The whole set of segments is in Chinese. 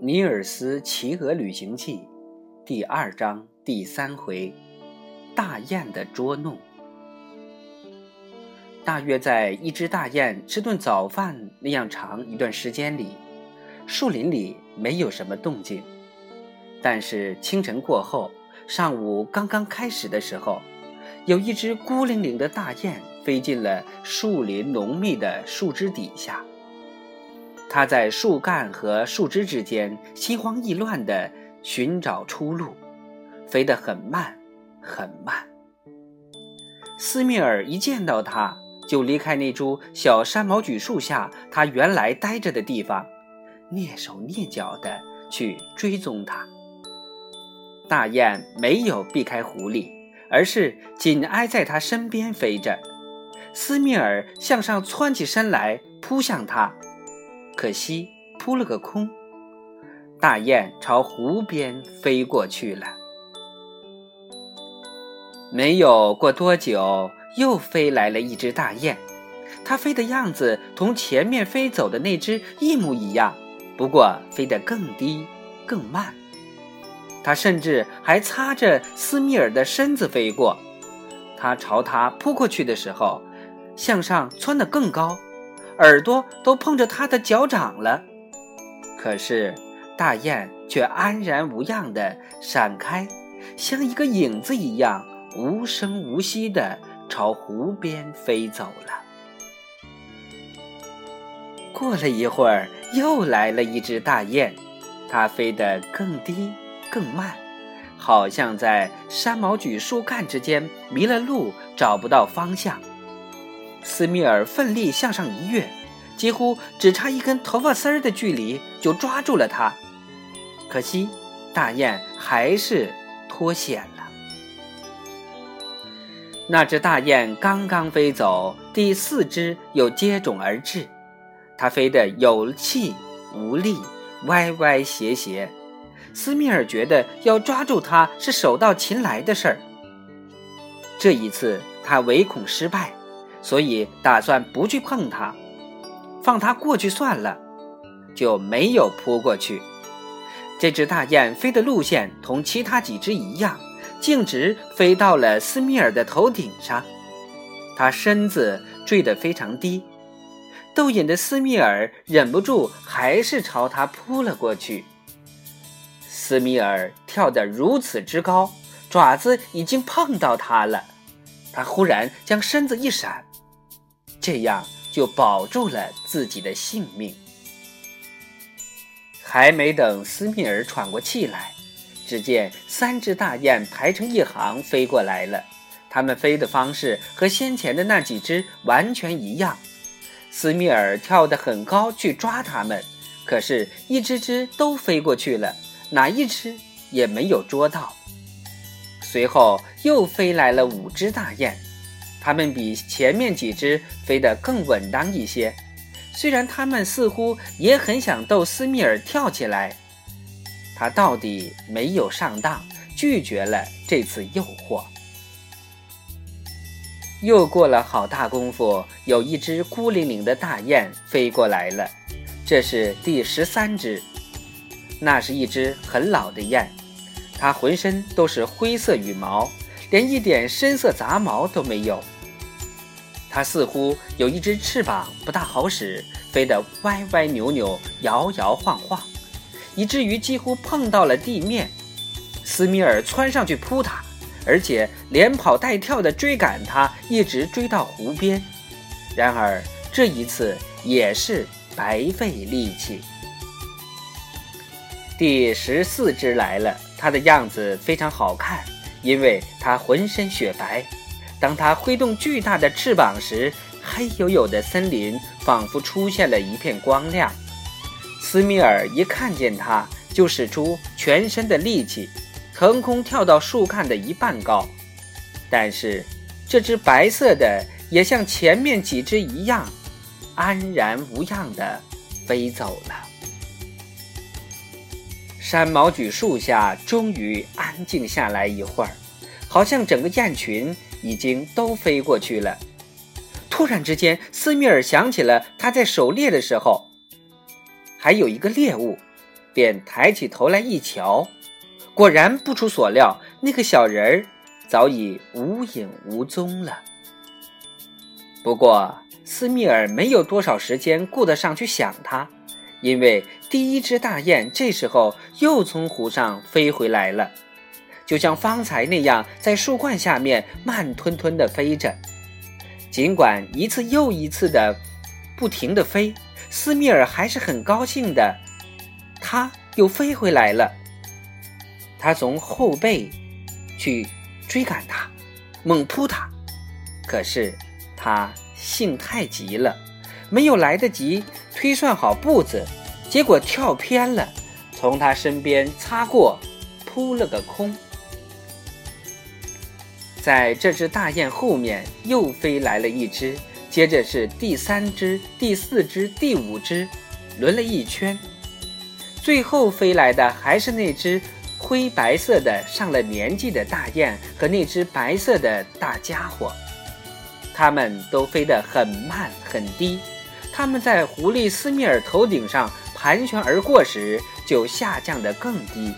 《尼尔斯骑鹅旅行记》第二章第三回：大雁的捉弄。大约在一只大雁吃顿早饭那样长一段时间里，树林里没有什么动静。但是清晨过后，上午刚刚开始的时候，有一只孤零零的大雁飞进了树林浓密的树枝底下。它在树干和树枝之间心慌意乱地寻找出路，飞得很慢，很慢。斯密尔一见到它，就离开那株小山毛榉树下它原来待着的地方，蹑手蹑脚地去追踪它。大雁没有避开狐狸，而是紧挨在它身边飞着。斯密尔向上窜起身来，扑向它。可惜扑了个空，大雁朝湖边飞过去了。没有过多久，又飞来了一只大雁，它飞的样子同前面飞走的那只一模一样，不过飞得更低、更慢。它甚至还擦着斯密尔的身子飞过。它朝他扑过去的时候，向上窜得更高。耳朵都碰着它的脚掌了，可是大雁却安然无恙地闪开，像一个影子一样无声无息地朝湖边飞走了。过了一会儿，又来了一只大雁，它飞得更低更慢，好像在山毛榉树干之间迷了路，找不到方向。斯密尔奋力向上一跃，几乎只差一根头发丝儿的距离就抓住了它。可惜，大雁还是脱险了。那只大雁刚刚飞走，第四只又接踵而至。它飞得有气无力，歪歪斜斜。斯密尔觉得要抓住它是手到擒来的事儿。这一次，他唯恐失败。所以打算不去碰它，放它过去算了，就没有扑过去。这只大雁飞的路线同其他几只一样，径直飞到了斯密尔的头顶上。它身子坠得非常低，逗引的斯密尔忍不住还是朝它扑了过去。斯密尔跳得如此之高，爪子已经碰到它了。他忽然将身子一闪。这样就保住了自己的性命。还没等斯密尔喘过气来，只见三只大雁排成一行飞过来了。它们飞的方式和先前的那几只完全一样。斯密尔跳得很高去抓它们，可是，一只只都飞过去了，哪一只也没有捉到。随后又飞来了五只大雁。它们比前面几只飞得更稳当一些，虽然它们似乎也很想逗斯密尔跳起来，他到底没有上当，拒绝了这次诱惑。又过了好大功夫，有一只孤零零的大雁飞过来了，这是第十三只，那是一只很老的雁，它浑身都是灰色羽毛。连一点深色杂毛都没有。它似乎有一只翅膀不大好使，飞得歪歪扭扭、摇摇晃晃，以至于几乎碰到了地面。斯米尔窜上去扑它，而且连跑带跳地追赶它，一直追到湖边。然而这一次也是白费力气。第十四只来了，它的样子非常好看。因为它浑身雪白，当它挥动巨大的翅膀时，黑黝黝的森林仿佛出现了一片光亮。斯米尔一看见它，就使出全身的力气，腾空跳到树干的一半高。但是，这只白色的也像前面几只一样，安然无恙地飞走了。山毛榉树下终于安静下来一会儿，好像整个雁群已经都飞过去了。突然之间，斯密尔想起了他在狩猎的时候，还有一个猎物，便抬起头来一瞧，果然不出所料，那个小人儿早已无影无踪了。不过，斯密尔没有多少时间顾得上去想他，因为第一只大雁这时候又从湖上飞回来了，就像方才那样，在树冠下面慢吞吞地飞着。尽管一次又一次的不停地飞，斯密尔还是很高兴的。他又飞回来了。他从后背去追赶他，猛扑他，可是他性太急了，没有来得及推算好步子，结果跳偏了，从他身边擦过，扑了个空。在这只大雁后面又飞来了一只，接着是第三只、第四只、第五只，轮了一圈，最后飞来的还是那只灰白色的上了年纪的大雁和那只白色的大家伙。它们都飞得很慢很低，它们在狐狸斯密尔头顶上盘旋而过时，就下降得更低，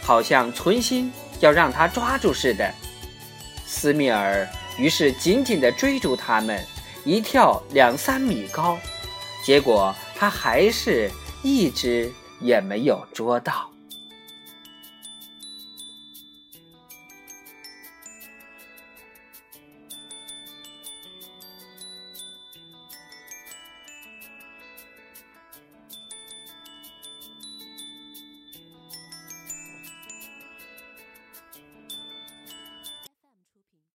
好像存心要让它抓住似的。斯密尔于是紧紧地追逐它们，一跳两三米高，结果他还是一只也没有捉到。